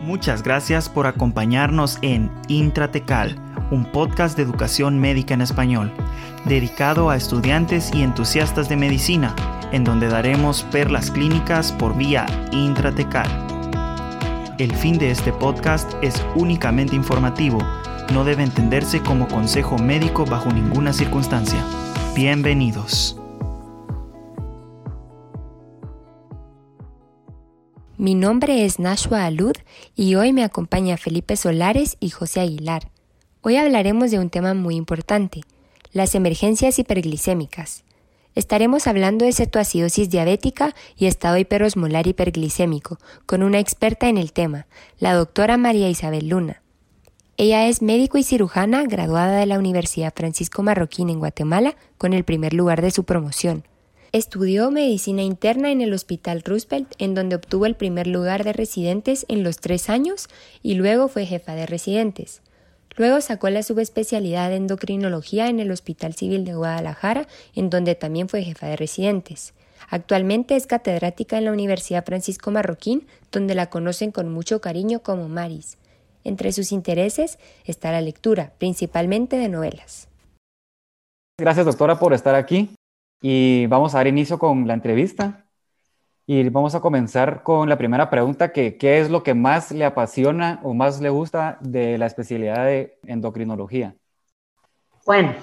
Muchas gracias por acompañarnos en Intratecal, un podcast de educación médica en español, dedicado a estudiantes y entusiastas de medicina, en donde daremos perlas clínicas por vía intratecal. El fin de este podcast es únicamente informativo, no debe entenderse como consejo médico bajo ninguna circunstancia. Bienvenidos. Mi nombre es Nashua Alud y hoy me acompaña Felipe Solares y José Aguilar. Hoy hablaremos de un tema muy importante, las emergencias hiperglicémicas. Estaremos hablando de cetoacidosis diabética y estado hiperosmolar hiperglicémico con una experta en el tema, la doctora María Isabel Luna. Ella es médico y cirujana graduada de la Universidad Francisco Marroquín en Guatemala con el primer lugar de su promoción. Estudió medicina interna en el Hospital Roosevelt, en donde obtuvo el primer lugar de residentes en los tres años y luego fue jefa de residentes. Luego sacó la subespecialidad de endocrinología en el Hospital Civil de Guadalajara, en donde también fue jefa de residentes. Actualmente es catedrática en la Universidad Francisco Marroquín, donde la conocen con mucho cariño como Maris. Entre sus intereses está la lectura, principalmente de novelas. Gracias, doctora, por estar aquí y vamos a dar inicio con la entrevista. Y vamos a comenzar con la primera pregunta, que ¿qué es lo que más le apasiona o más le gusta de la especialidad de endocrinología? Bueno,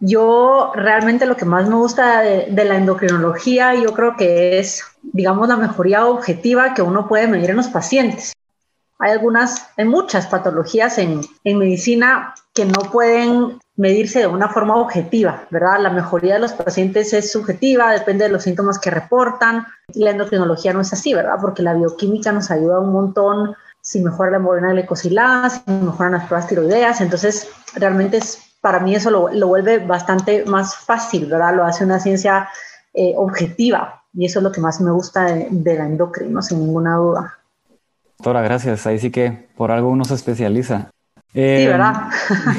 yo realmente lo que más me gusta de, la endocrinología, yo creo que es, digamos, la mejoría objetiva que uno puede medir en los pacientes. Hay algunas, hay muchas patologías en, en medicina que no pueden medirse de una forma objetiva, ¿verdad? La mejoría de los pacientes es subjetiva, depende de los síntomas que reportan. La endocrinología no es así, ¿verdad? Porque la bioquímica nos ayuda un montón si mejora la hemoglobina glicosilada, si mejoran las pruebas tiroideas. Entonces, realmente es, para mí eso lo, lo vuelve bastante más fácil, ¿verdad? Lo hace una ciencia eh, objetiva. Y eso es lo que más me gusta de, de la endocrino, sin ninguna duda. Doctora, gracias. Ahí sí que por algo uno se especializa. Eh, sí, ¿verdad?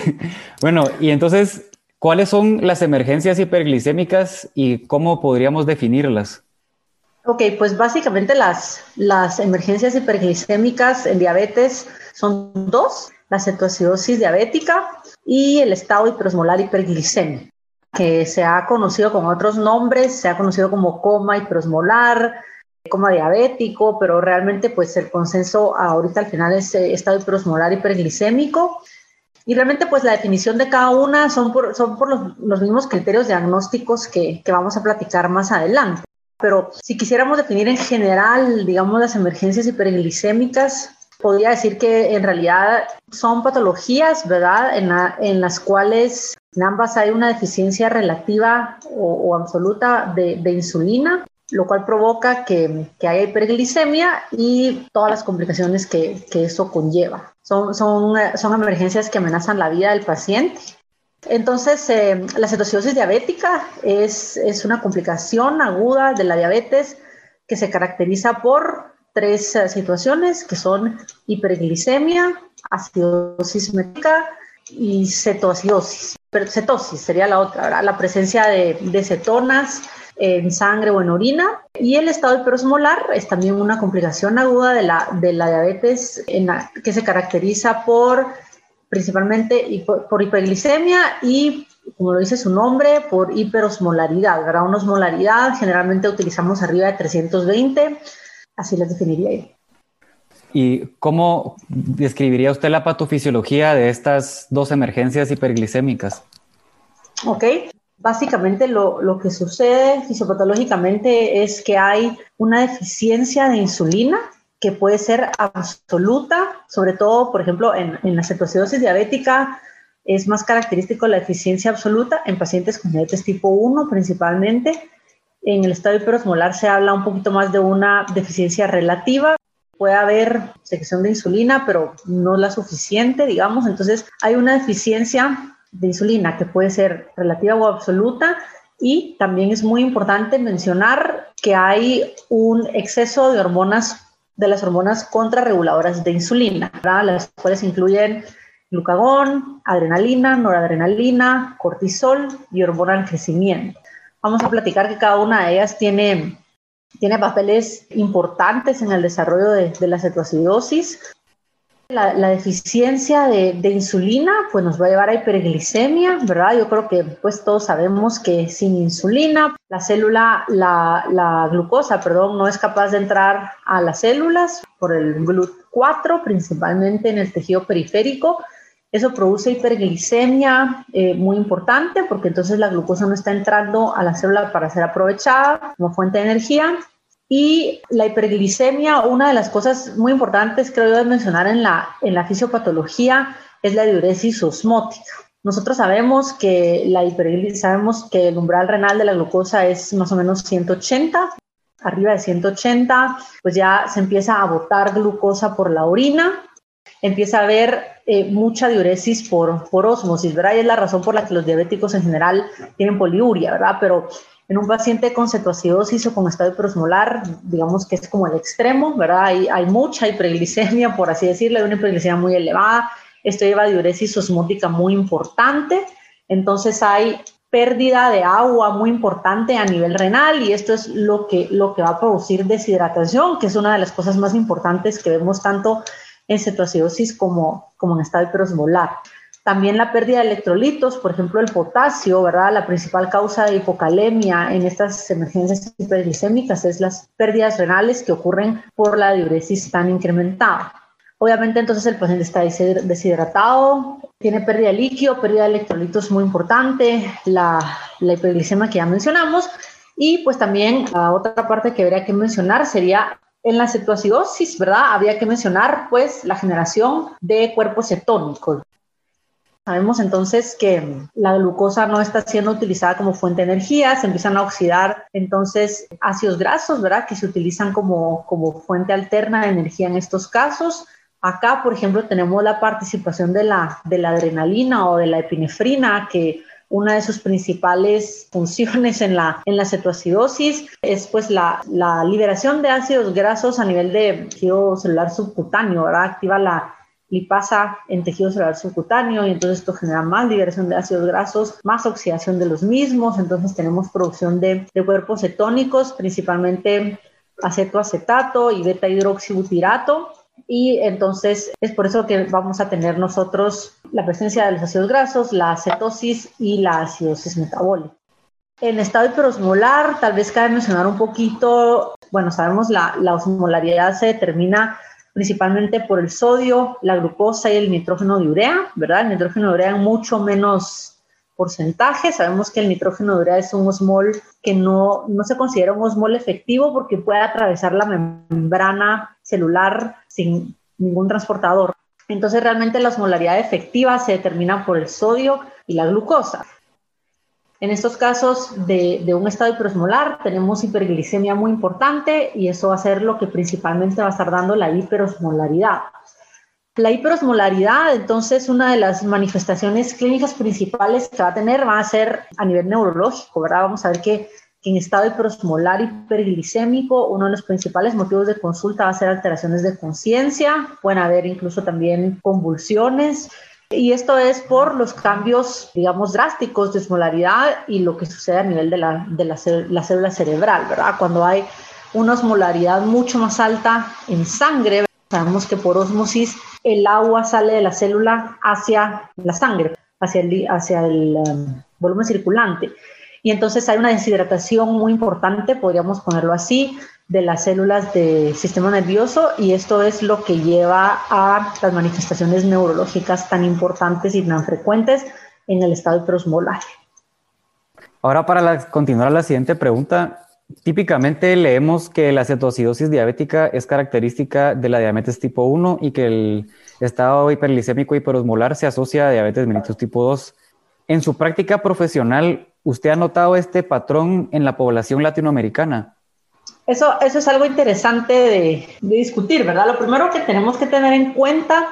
bueno, y entonces, ¿cuáles son las emergencias hiperglicémicas y cómo podríamos definirlas? Ok, pues básicamente las, las emergencias hiperglicémicas en diabetes son dos, la cetoacidosis diabética y el estado hiperosmolar hiperglicémico, que se ha conocido con otros nombres, se ha conocido como coma hiperosmolar, coma diabético, pero realmente pues el consenso ahorita al final es eh, estado hiperosmolar hiperglicémico. Y realmente pues la definición de cada una son por, son por los, los mismos criterios diagnósticos que, que vamos a platicar más adelante. Pero si quisiéramos definir en general, digamos, las emergencias hiperglicémicas, podría decir que en realidad son patologías, ¿verdad?, en, la, en las cuales en ambas hay una deficiencia relativa o, o absoluta de, de, insulina lo cual provoca que, que, haya hiperglicemia y todas las complicaciones que, que eso conlleva. Son, son, son, emergencias que amenazan la vida del paciente. Entonces, eh, la cetoacidosis diabética es, es, una complicación aguda de la diabetes que se caracteriza por tres uh, situaciones que son hiperglicemia, acidosis métrica y cetoacidosis. Pero cetosis sería la otra, la presencia de, de cetonas en sangre o en orina. Y el estado hiperosmolar es también una complicación aguda de la, de la diabetes en la, que se caracteriza por principalmente por, por hiperglicemia y, como lo dice su nombre, por hiperosmolaridad, ¿verdad? Una osmolaridad generalmente utilizamos arriba de 320, así las definiría yo. ¿Y cómo describiría usted la patofisiología de estas dos emergencias hiperglicémicas? Ok, Básicamente lo, lo, que sucede fisiopatológicamente es que hay una deficiencia de insulina que puede ser absoluta, sobre todo, por ejemplo, en, en la cetoacidosis diabética es más característico la deficiencia absoluta en pacientes con diabetes tipo 1 principalmente. En el estado hiperosmolar se habla un poquito más de una deficiencia relativa. Puede haber secreción de insulina, pero no la suficiente, digamos. Entonces hay una deficiencia de insulina, que puede ser relativa o absoluta. Y también es muy importante mencionar que hay un exceso de hormonas, de las hormonas contrarreguladoras de insulina, las cuales incluyen glucagón, adrenalina, noradrenalina, cortisol y hormona del crecimiento. Vamos a platicar que cada una de ellas tiene, tiene papeles importantes en el desarrollo de, de la cetoacidosis La, deficiencia de, insulina pues nos va a llevar a hiperglicemia, ¿verdad? Yo creo que pues todos sabemos que sin insulina la célula, la, glucosa, perdón, no es capaz de entrar a las células por el GLUT4, principalmente en el tejido periférico. Eso produce hiperglicemia eh, muy importante porque entonces la glucosa no está entrando a la célula para ser aprovechada como fuente de energía y la hiperglicemia, una de las cosas muy importantes, creo yo, de mencionar en la, en la fisiopatología es la diuresis osmótica. Nosotros sabemos que la hiperglicemia, sabemos que el umbral renal de la glucosa es más o menos 180. Arriba de 180, pues ya se empieza a botar glucosa por la orina, empieza a haber eh, mucha diuresis por, por osmosis, ¿verdad? Y es la razón por la que los diabéticos en general tienen poliuria, ¿verdad? Pero en un paciente con cetoacidosis o con estado hiperosmolar, digamos que es como el extremo, ¿verdad? Hay, hay mucha hiperglicemia, por así decirlo, hay una hiperglicemia muy elevada. Esto lleva a diuresis osmótica muy importante. Entonces hay pérdida de agua muy importante a nivel renal y esto es lo que, lo que va a producir deshidratación, que es una de las cosas más importantes que vemos tanto en cetoacidosis como, como en estado hiperosmolar. También la pérdida de electrolitos, por ejemplo, el potasio, ¿verdad? La principal causa de hipocalemia en estas emergencias hiperglicémicas es las pérdidas renales que ocurren por la diuresis tan incrementada. Obviamente entonces el paciente está deshidratado, tiene pérdida de líquido, pérdida de electrolitos muy importante, la, la hiperglicemia que ya mencionamos y pues también la otra parte que habría que mencionar sería en la cetoacidosis, ¿verdad? Habría que mencionar pues la generación de cuerpos cetónicos. Sabemos entonces que la glucosa no está siendo utilizada como fuente de energía, se empiezan a oxidar entonces ácidos grasos, ¿verdad? Que se utilizan como, como fuente alterna de energía en estos casos. Acá, por ejemplo, tenemos la participación de la, de la adrenalina o de la epinefrina, que una de sus principales funciones en la, en la cetoacidosis es pues la, la liberación de ácidos grasos a nivel de tejido celular subcutáneo, ¿verdad? Activa la lipasa en tejido celular subcutáneo y entonces esto genera más liberación de ácidos grasos, más oxidación de los mismos, entonces tenemos producción de, cuerpos cetónicos, principalmente acetoacetato y beta hidroxibutirato y entonces es por eso que vamos a tener nosotros la presencia de los ácidos grasos, la cetosis y la acidosis metabólica. En estado hiperosmolar, tal vez cabe mencionar un poquito, bueno, sabemos la, la osmolaridad se determina principalmente por el sodio, la glucosa y el nitrógeno de urea, ¿verdad? El nitrógeno de urea en mucho menos porcentaje. Sabemos que el nitrógeno de urea es un osmol que no, no se considera un osmol efectivo porque puede atravesar la membrana celular sin ningún transportador. Entonces realmente la osmolaridad efectiva se determina por el sodio y la glucosa. En estos casos de, un estado hiperosmolar tenemos hiperglicemia muy importante y eso va a ser lo que principalmente va a estar dando la hiperosmolaridad. La hiperosmolaridad, entonces, una de las manifestaciones clínicas principales que va a tener va a ser a nivel neurológico, ¿verdad? Vamos a ver que, que en estado hiperosmolar hiperglicémico, uno de los principales motivos de consulta va a ser alteraciones de conciencia, pueden haber incluso también convulsiones, y esto es por los cambios, digamos, drásticos de osmolaridad y lo que sucede a nivel de la, de la, célula cerebral, ¿verdad? Cuando hay una osmolaridad mucho más alta en sangre, sabemos que por osmosis el agua sale de la célula hacia la sangre, hacia el, hacia el um, volumen circulante. Y entonces hay una deshidratación muy importante, podríamos ponerlo así, de las células del sistema nervioso y esto es lo que lleva a las manifestaciones neurológicas tan importantes y tan frecuentes en el estado hiperosmolar. Ahora para continuar la siguiente pregunta, típicamente leemos que la cetoacidosis diabética es característica de la diabetes tipo 1 y que el estado hiperglicémico hiperosmolar se asocia a diabetes mellitus tipo 2. En su práctica profesional, ¿usted ha notado este patrón en la población latinoamericana? Eso, eso es algo interesante de, discutir, ¿verdad? Lo primero que tenemos que tener en cuenta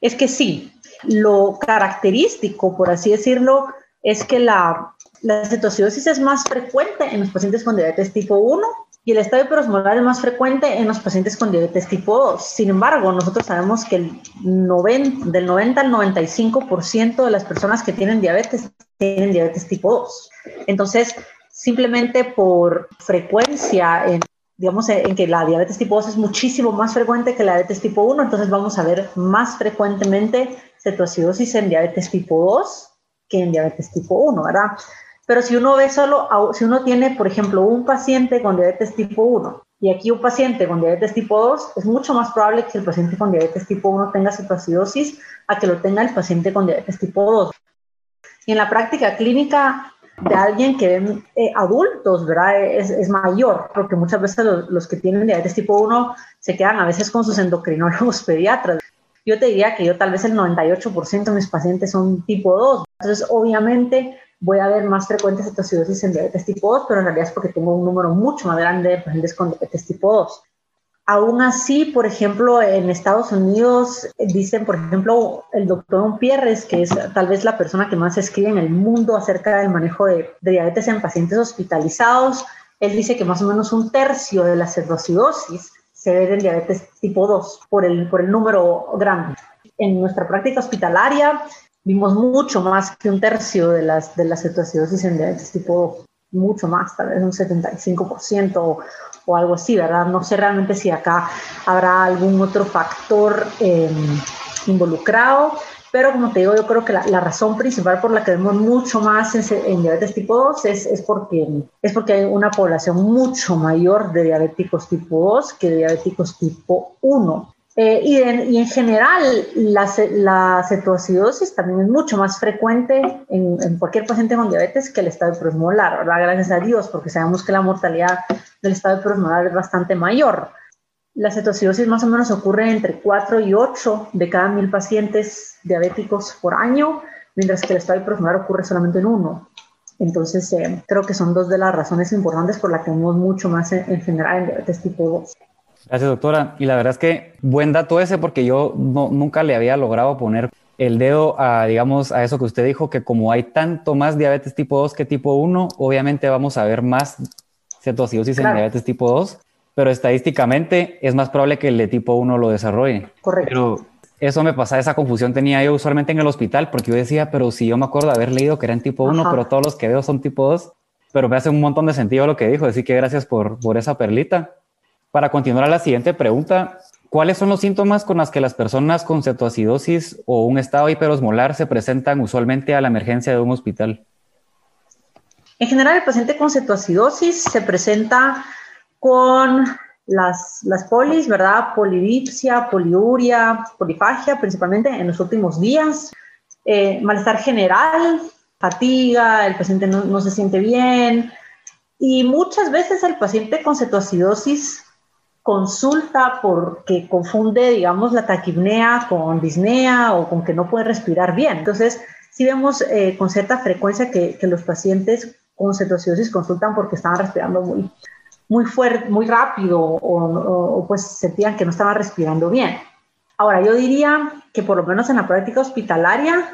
es que sí, lo característico, por así decirlo, es que la, la cetoacidosis es más frecuente en los pacientes con diabetes tipo 1 y el estado hiperosmolar es más frecuente en los pacientes con diabetes tipo 2. Sin embargo, nosotros sabemos que el 90, del 90 al 95% de las personas que tienen diabetes tienen diabetes tipo 2. Entonces, simplemente por frecuencia en digamos, en que la diabetes tipo 2 es muchísimo más frecuente que la diabetes tipo 1, entonces vamos a ver más frecuentemente cetoacidosis en diabetes tipo 2 que en diabetes tipo 1, ¿verdad? Pero si uno ve solo, si uno tiene, por ejemplo, un paciente con diabetes tipo 1 y aquí un paciente con diabetes tipo 2, es mucho más probable que el paciente con diabetes tipo 1 tenga cetoacidosis a que lo tenga el paciente con diabetes tipo 2. Y en la práctica clínica de alguien que ven eh, adultos, ¿verdad? Es, es, mayor, porque muchas veces los, los, que tienen diabetes tipo 1 se quedan a veces con sus endocrinólogos pediatras. Yo te diría que yo tal vez el 98% de mis pacientes son tipo 2. Entonces, obviamente, voy a ver más frecuentes cetoacidosis en diabetes tipo 2, pero en realidad es porque tengo un número mucho más grande de pacientes con diabetes tipo 2. Aún así, por ejemplo, en Estados Unidos eh, dicen, por ejemplo, el doctor Pierres, que es tal vez la persona que más escribe en el mundo acerca del manejo de, diabetes en pacientes hospitalizados, él dice que más o menos un tercio de la cetoacidosis se ve en diabetes tipo 2 por el, por el número grande. En nuestra práctica hospitalaria vimos mucho más que un tercio de las, de cetoacidosis en diabetes tipo 2 mucho más, tal vez un 75% o, algo así, ¿verdad? No sé realmente si acá habrá algún otro factor em, involucrado, pero como te digo, yo creo que la, la, razón principal por la que vemos mucho más en, en diabetes tipo 2 es, es, porque, es porque hay una población mucho mayor de diabéticos tipo 2 que de diabéticos tipo 1. Eh, y, en, general, la, la, cetoacidosis también es mucho más frecuente en, cualquier paciente con diabetes que el estado prosmolar, ¿verdad? Gracias a Dios, porque sabemos que la mortalidad del estado prosmolar es bastante mayor. La cetoacidosis más o menos ocurre entre 4 y 8 de cada mil pacientes diabéticos por año, mientras que el estado prosmolar ocurre solamente en uno. Entonces, eh, creo que son dos de las razones importantes por las que vemos mucho más en, en general en diabetes tipo 2. Gracias, doctora. Y la verdad es que buen dato ese porque yo no, nunca le había logrado poner el dedo a, digamos, a eso que usted dijo, que como hay tanto más diabetes tipo 2 que tipo 1, obviamente vamos a ver más cetoacidosis en diabetes tipo 2, pero estadísticamente es más probable que el de tipo 1 lo desarrolle. Correcto. Pero eso me pasa, esa confusión tenía yo usualmente en el hospital, porque yo decía, pero si yo me acuerdo de haber leído que eran tipo 1, pero todos los que veo son tipo 2, pero me hace un montón de sentido lo que dijo, así que gracias por, por esa perlita. Para continuar a la siguiente pregunta, ¿cuáles son los síntomas con los que las personas con cetoacidosis o un estado hiperosmolar se presentan usualmente a la emergencia de un hospital? En general, el paciente con cetoacidosis se presenta con las, las polis, ¿verdad? Polidipsia, poliuria, polifagia, principalmente en los últimos días. Eh, malestar general, fatiga, el paciente no, no, se siente bien. Y muchas veces el paciente con cetoacidosis consulta porque confunde, digamos, la taquipnea con disnea o con que no puede respirar bien. Entonces, sí vemos eh, con cierta frecuencia que, que, los pacientes con cetoacidosis consultan porque estaban respirando muy, muy fuerte, muy rápido o, o, pues sentían que no estaban respirando bien. Ahora, yo diría que por lo menos en la práctica hospitalaria,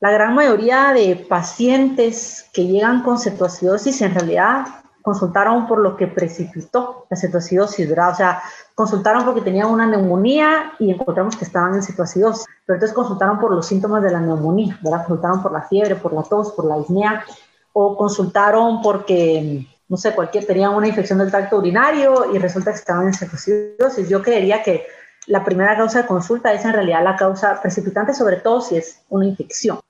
la gran mayoría de pacientes que llegan con cetoacidosis en realidad consultaron por lo que precipitó la cetoacidosis, ¿verdad? O sea, consultaron porque tenían una neumonía y encontramos que estaban en cetoacidosis, pero entonces consultaron por los síntomas de la neumonía, ¿verdad? Consultaron por la fiebre, por la tos, por la disnea, o consultaron porque, no sé, cualquier, tenían una infección del tracto urinario y resulta que estaban en cetoacidosis. Yo creería que la primera causa de consulta es en realidad la causa precipitante, sobre todo si es una infección.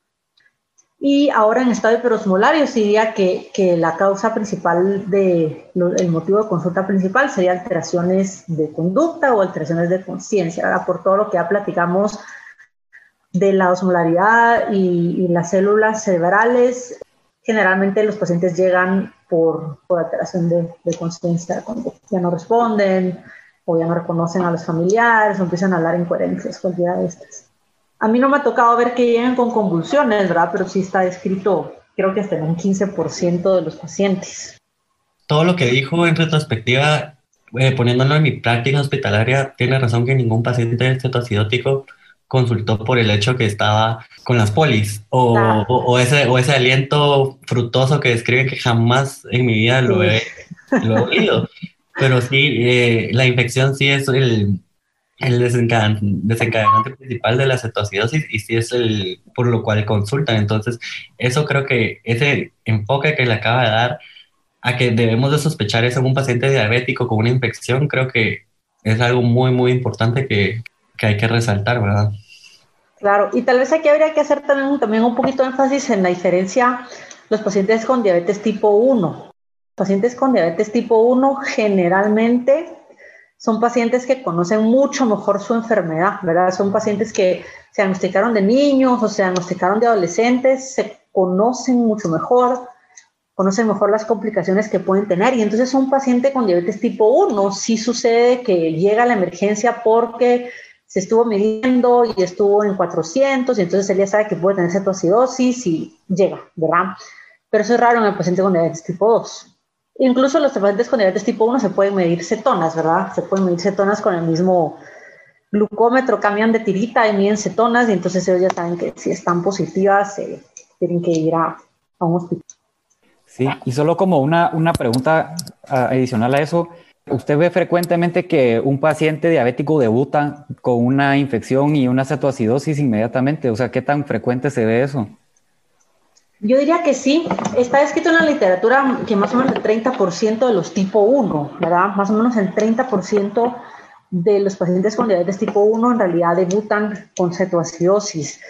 Y ahora en estado hiperosmolar, yo diría que, que la causa principal de, el motivo de consulta principal sería alteraciones de conducta o alteraciones de conciencia, por todo lo que ya platicamos de la osmolaridad y, las células cerebrales. Generalmente los pacientes llegan por, por alteración de, de conciencia, ya no responden o ya no reconocen a los familiares o empiezan a hablar incoherencias, cualquiera de estas. A mí no me ha tocado ver que lleguen con convulsiones, ¿verdad? Pero sí está descrito, creo que hasta en un 15% de los pacientes. Todo lo que dijo en retrospectiva, eh, poniéndolo en mi práctica hospitalaria, tiene razón que ningún paciente cetoacidótico consultó por el hecho que estaba con las polis o, claro. o, o, ese, o ese aliento frutoso que describe que jamás en mi vida lo he, lo he oído. Pero sí, eh, la infección sí es el, el desencadenante principal de la cetoacidosis y si es el por lo cual consultan. Entonces, eso creo que ese enfoque que le acaba de dar a que debemos de sospechar eso en un paciente diabético con una infección, creo que es algo muy, muy importante que, que hay que resaltar, ¿verdad? Claro, y tal vez aquí habría que hacer también, también un poquito de énfasis en la diferencia los pacientes con diabetes tipo 1. Pacientes con diabetes tipo 1 generalmente son pacientes que conocen mucho mejor su enfermedad, ¿verdad? Son pacientes que se diagnosticaron de niños o se diagnosticaron de adolescentes, se conocen mucho mejor, conocen mejor las complicaciones que pueden tener. Y entonces un paciente con diabetes tipo 1 sí sucede que llega a la emergencia porque se estuvo midiendo y estuvo en 400 y entonces él ya sabe que puede tener cetoacidosis y llega, ¿verdad? Pero eso es raro en el paciente con diabetes tipo 2. Incluso los pacientes con diabetes tipo 1 se pueden medir cetonas, ¿verdad? Se pueden medir cetonas con el mismo glucómetro, cambian de tirita y miden cetonas y entonces ellos ya saben que si están positivas eh, tienen que ir a, un hospital. Sí, y solo como una, una pregunta adicional a eso, ¿usted ve frecuentemente que un paciente diabético debuta con una infección y una cetoacidosis inmediatamente? O sea, ¿qué tan frecuente se ve eso? Yo diría que sí. Está escrito en la literatura que más o menos el 30% de los tipo 1, ¿verdad? Más o menos el 30% de los pacientes con diabetes tipo 1 en realidad debutan con cetoacidosis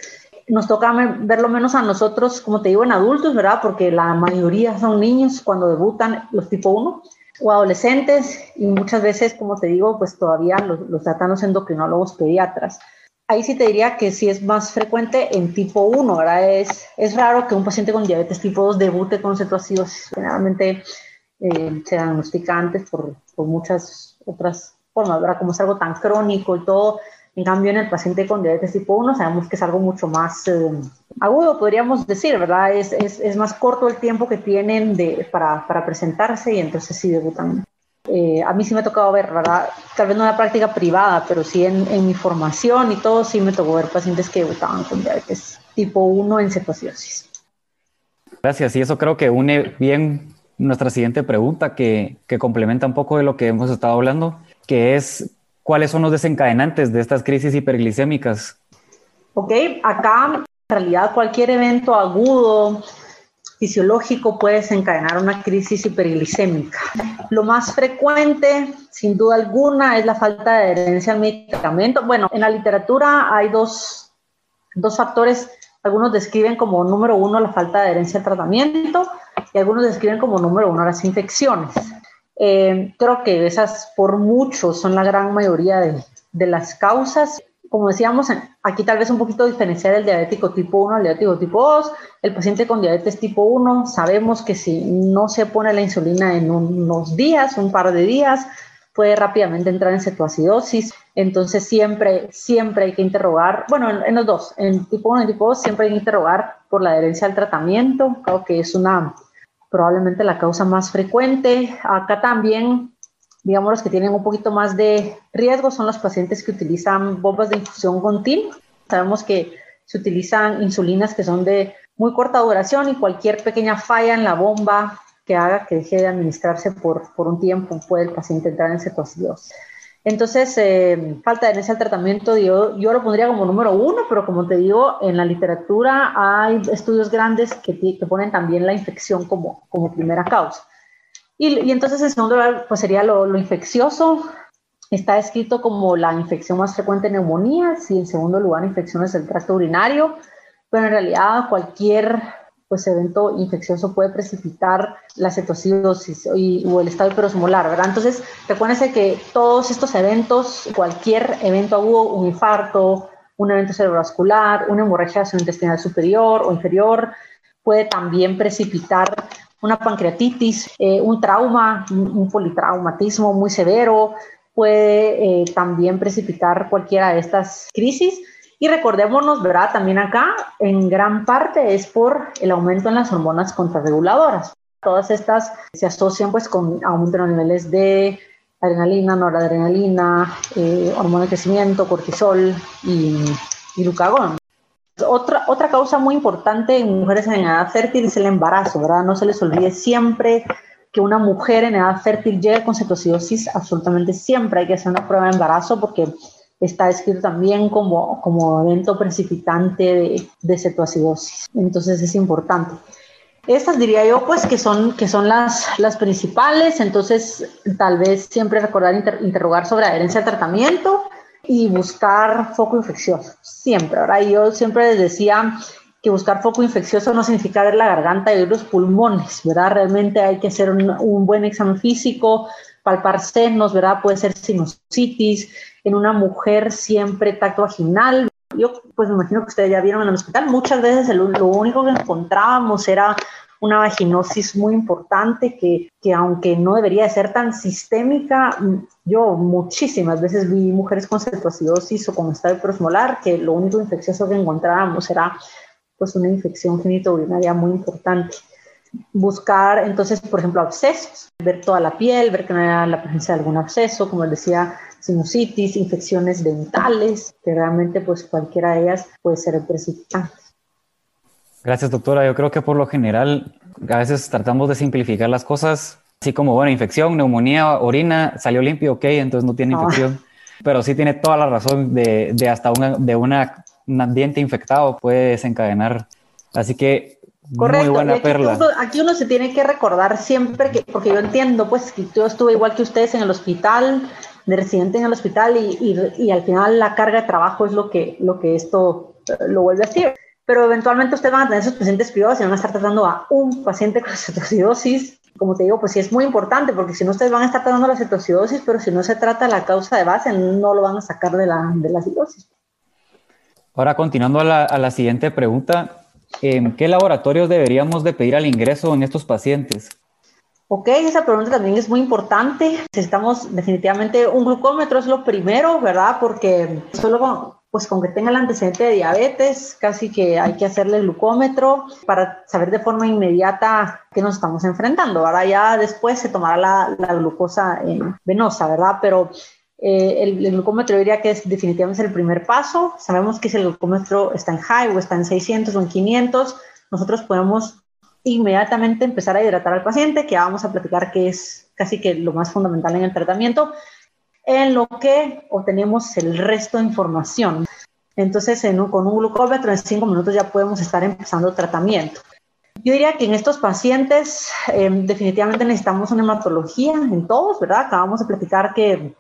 nos toca verlo menos a nosotros, como te digo, en adultos, ¿verdad? Porque la mayoría son niños cuando debutan los tipo 1 o adolescentes y muchas veces, como te digo, pues todavía los, los tratan los endocrinólogos pediatras. Ahí sí te diría que sí es más frecuente en tipo 1, ¿verdad? Es, es raro que un paciente con diabetes tipo 2 debute con cetoacidosis. Generalmente eh, se diagnostica antes por, por muchas otras formas, ¿verdad? Como es algo tan crónico y todo, en cambio, en el paciente con diabetes tipo 1 sabemos que es algo mucho más eh, agudo, podríamos decir, ¿verdad? Es, es, es, más corto el tiempo que tienen de, para, para presentarse y entonces sí debutan. Eh, a mí sí me ha tocado ver, ¿verdad? Tal vez no en la práctica privada, pero sí en, en, mi formación y todo, sí me tocó ver pacientes que debutaban con diabetes tipo 1 en cetoacidosis. Gracias, y eso creo que une bien nuestra siguiente pregunta, que, que complementa un poco de lo que hemos estado hablando, que es ¿Cuáles son los desencadenantes de estas crisis hiperglicémicas? Ok, acá en realidad cualquier evento agudo fisiológico puede desencadenar una crisis hiperglicémica. Lo más frecuente, sin duda alguna, es la falta de adherencia al medicamento. Bueno, en la literatura hay dos, dos factores. Algunos describen como número uno la falta de adherencia al tratamiento y algunos describen como número uno las infecciones. Eh, creo que esas por mucho son la gran mayoría de, de, las causas. Como decíamos, aquí tal vez un poquito diferenciar el diabético tipo 1 al diabético tipo 2. El paciente con diabetes tipo 1, sabemos que si no se pone la insulina en unos días, un par de días, puede rápidamente entrar en cetoacidosis. Entonces siempre, siempre hay que interrogar, bueno, en, en los dos, en tipo 1 y tipo 2, siempre hay que interrogar por la adherencia al tratamiento. Creo que es una probablemente la causa más frecuente. Acá también, digamos, los que tienen un poquito más de riesgo son los pacientes que utilizan bombas de infusión continua. Sabemos que se utilizan insulinas que son de muy corta duración y cualquier pequeña falla en la bomba que haga que deje de administrarse por, por un tiempo puede el paciente entrar en cetoacidosis. Entonces, eh, falta de ese tratamiento, yo, yo lo pondría como número uno, pero como te digo, en la literatura hay estudios grandes que, que ponen también la infección como, como primera causa. Y, entonces, en segundo lugar, pues sería lo, lo, infeccioso. Está escrito como la infección más frecuente neumonía, y en segundo lugar, infecciones del tracto urinario, pero en realidad cualquier pues evento infeccioso puede precipitar la cetoacidosis y, o el estado hiperosmolar, ¿verdad? Entonces, recuérdense que todos estos eventos, cualquier evento agudo, un infarto, un evento cerebrovascular, una hemorragia intestinal superior o inferior, puede también precipitar una pancreatitis, eh, un trauma, un, politraumatismo muy severo, puede eh, también precipitar cualquiera de estas crisis y recordémonos, ¿verdad? También acá, en gran parte es por el aumento en las hormonas contrarreguladoras. Todas estas se asocian pues con aumento en los niveles de adrenalina, noradrenalina, eh, hormona de crecimiento, cortisol y, y glucagón. Otra, otra causa muy importante en mujeres en edad fértil es el embarazo, ¿verdad? No se les olvide siempre que una mujer en edad fértil llegue con cetoacidosis, absolutamente siempre hay que hacer una prueba de embarazo porque está escrito también como, como evento precipitante de, de cetoacidosis. Entonces es importante. Estas diría yo pues que son, que son las, las principales, entonces tal vez siempre recordar interrogar sobre adherencia al tratamiento y buscar foco infeccioso, siempre. Ahora yo siempre les decía que buscar foco infeccioso no significa ver la garganta y los pulmones, ¿verdad? Realmente hay que hacer un buen examen físico, palpar senos, ¿verdad? Puede ser sinusitis, en una mujer siempre tacto vaginal, yo pues me imagino que ustedes ya vieron en el hospital, muchas veces lo único que encontrábamos era una vaginosis muy importante que, que, aunque no debería de ser tan sistémica, yo muchísimas veces vi mujeres con cetoacidosis o con estado prosmolar que lo único infeccioso que encontrábamos era pues una infección genitourinaria muy importante. Buscar entonces, por ejemplo, abscesos, ver toda la piel, ver que no haya la presencia de algún absceso, como les decía, sinusitis, infecciones dentales, que realmente pues cualquiera de ellas puede ser precipitante. Gracias, doctora. Yo creo que por lo general a veces tratamos de simplificar las cosas, así como, bueno, infección, neumonía, orina, salió limpio, ok, entonces no tiene infección. Pero sí tiene toda la razón de, de hasta una, de una, un ambiente infectado puede desencadenar. Así que Correcto. Muy buena perla. aquí uno se tiene que recordar siempre que, porque yo entiendo, pues, que yo estuve igual que ustedes en el hospital, de residente en el hospital y, y, al final la carga de trabajo es lo que, lo que esto eh, lo vuelve a hacer. Pero eventualmente ustedes van a tener sus pacientes privados y van a estar tratando a un paciente con cetoacidosis. Como te digo, pues sí es muy importante porque si no ustedes van a estar tratando la cetoacidosis, pero si no se trata la causa de base, no lo van a sacar de la, de la acidosis. Ahora, continuando a la, a la siguiente pregunta, ¿en qué laboratorios deberíamos de pedir al ingreso en estos pacientes? Ok, esa pregunta también es muy importante. Necesitamos definitivamente un glucómetro, es lo primero, ¿verdad? Porque solo con, pues con que tenga el antecedente de diabetes, casi que hay que hacerle el glucómetro para saber de forma inmediata qué nos estamos enfrentando. Ahora ya después se tomará la, la glucosa venosa, ¿verdad? Pero eh, el, el, glucómetro diría que es definitivamente el primer paso. Sabemos que si el glucómetro está en high o está en 600 o en 500, nosotros podemos inmediatamente empezar a hidratar al paciente, que vamos a platicar que es casi que lo más fundamental en el tratamiento, en lo que obtenemos el resto de información. Entonces, con un glucómetro en cinco minutos ya podemos estar empezando tratamiento. Yo diría que en estos pacientes em, definitivamente necesitamos una hematología en todos, ¿verdad? Acabamos de platicar que,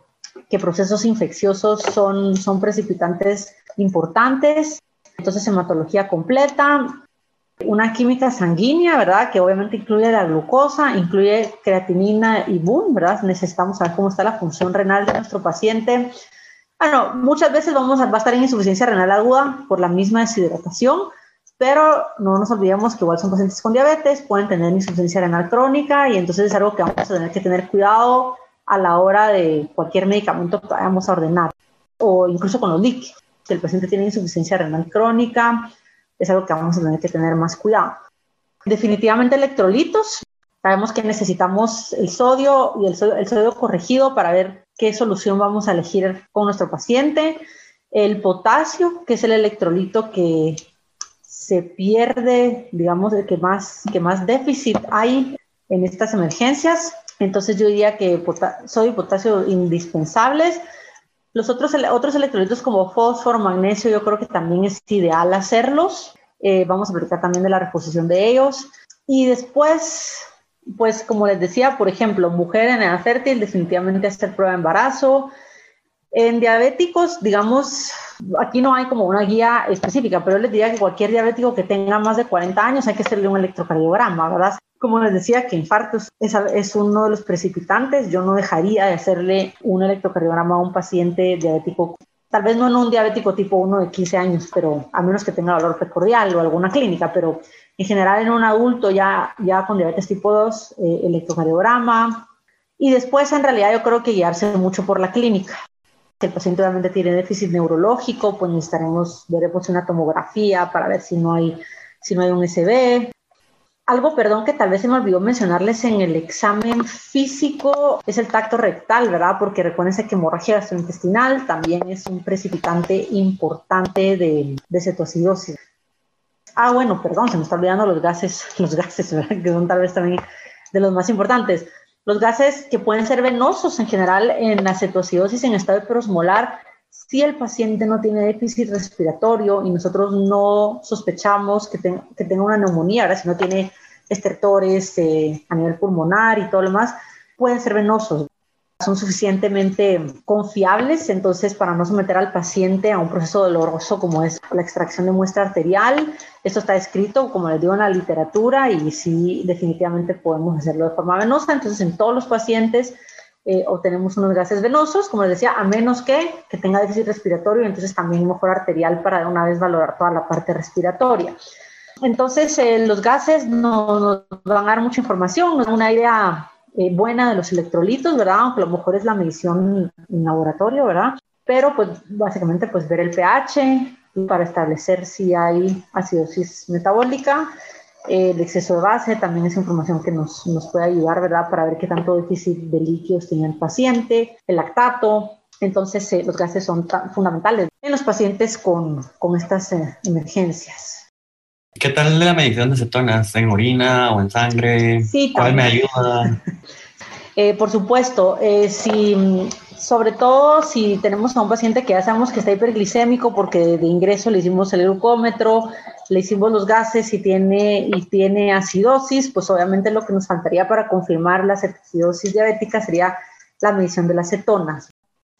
que procesos infecciosos son, son precipitantes importantes. Entonces, hematología completa, una química sanguínea, ¿verdad? Que obviamente incluye la glucosa, incluye creatinina y boom, ¿verdad? Necesitamos saber cómo está la función renal de nuestro paciente. Bueno, muchas veces vamos a, va a estar en insuficiencia renal aguda por la misma deshidratación, pero no nos olvidemos que igual son pacientes con diabetes, pueden tener insuficiencia renal crónica y entonces es algo que vamos a tener que tener cuidado a la hora de cualquier medicamento que vayamos a ordenar o incluso con los líquidos. Si el paciente tiene insuficiencia renal crónica, es algo que vamos a tener que tener más cuidado. Definitivamente electrolitos. Sabemos que necesitamos el sodio y el sodio, corregido para ver qué solución vamos a elegir con nuestro paciente. El potasio, que es el electrolito que se pierde, digamos, el que más, que más déficit hay en estas emergencias. Entonces yo diría que sodio y potasio indispensables. Los otros, otros electrolitos como fósforo, magnesio, yo creo que también es ideal hacerlos. Eh, vamos a platicar también de la reposición de ellos. Y después, pues como les decía, por ejemplo, mujer en edad fértil, definitivamente hacer prueba de embarazo. En diabéticos, digamos, aquí no hay como una guía específica, pero les diría que cualquier diabético que tenga más de 40 años hay que hacerle un electrocardiograma, ¿verdad? Como les decía, que infartos es, es, uno de los precipitantes. Yo no dejaría de hacerle un electrocardiograma a un paciente diabético, tal vez no en un diabético tipo 1 de 15 años, pero a menos que tenga dolor precordial o alguna clínica, pero en general en un adulto ya, ya con diabetes tipo 2, eh, electrocardiograma. Y después, en realidad, yo creo que guiarse mucho por la clínica. Si el paciente obviamente tiene déficit neurológico, pues necesitaremos ver pues, una tomografía para ver si no hay, si no hay un SB. Algo, perdón, que tal vez se me olvidó mencionarles en el examen físico es el tacto rectal, ¿verdad? Porque recuérdense que hemorragia gastrointestinal también es un precipitante importante de, de. Ah, bueno, perdón, se me está olvidando los gases, los gases, ¿verdad? Que son tal vez también de los más importantes. Los gases que pueden ser venosos en general en la cetoacidosis en estado hiperosmolar si el paciente no tiene déficit respiratorio y nosotros no sospechamos que, que tenga una neumonía, ahora si no tiene estertores eh, a nivel pulmonar y todo lo demás, pueden ser venosos son suficientemente confiables, entonces para no someter al paciente a un proceso doloroso como es la extracción de muestra arterial, esto está escrito, como les digo, en la literatura y sí, definitivamente podemos hacerlo de forma venosa, entonces en todos los pacientes eh, obtenemos unos gases venosos, como les decía, a menos que, que tenga déficit respiratorio, entonces también mejor arterial para de una vez valorar toda la parte respiratoria. Entonces, eh, los gases nos, nos, van a dar mucha información, una idea eh, buena de los electrolitos, ¿verdad? Aunque a lo mejor es la medición en laboratorio, ¿verdad? Pero pues básicamente pues ver el pH para establecer si hay acidosis metabólica. el exceso de base también es información que nos, nos puede ayudar, ¿verdad? Para ver qué tanto déficit de líquidos tiene el paciente, el lactato. Entonces, eh, los gases son fundamentales en los pacientes con, con estas eh, emergencias. ¿Qué tal la medición de cetonas? ¿En orina o en sangre? Sí, ¿Cuál me ayuda? Eh, por supuesto, eh, si, sobre todo si tenemos a un paciente que ya sabemos que está hiperglicémico porque de ingreso le hicimos el glucómetro, le hicimos los gases y tiene, y tiene acidosis, pues obviamente lo que nos faltaría para confirmar la acidosis diabética sería la medición de las cetonas.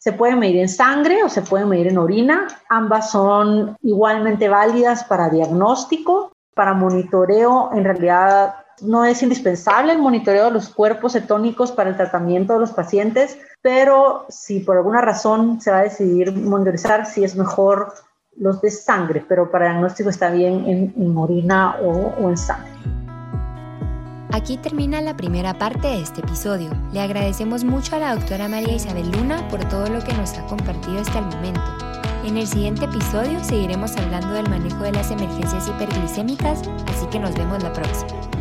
Se puede medir en sangre o se puede medir en orina. Ambas son igualmente válidas para diagnóstico. Para monitoreo, en realidad no es indispensable el monitoreo de los cuerpos cetónicos para el tratamiento de los pacientes, pero si por alguna razón se va a decidir monitorizar, si es mejor los de sangre, pero para diagnóstico está bien en, orina o, o en sangre. Aquí termina la primera parte de este episodio. Le agradecemos mucho a la doctora María Isabel Luna por todo lo que nos ha compartido hasta el momento. En el siguiente episodio seguiremos hablando del manejo de las emergencias hiperglicémicas, así que nos vemos la próxima.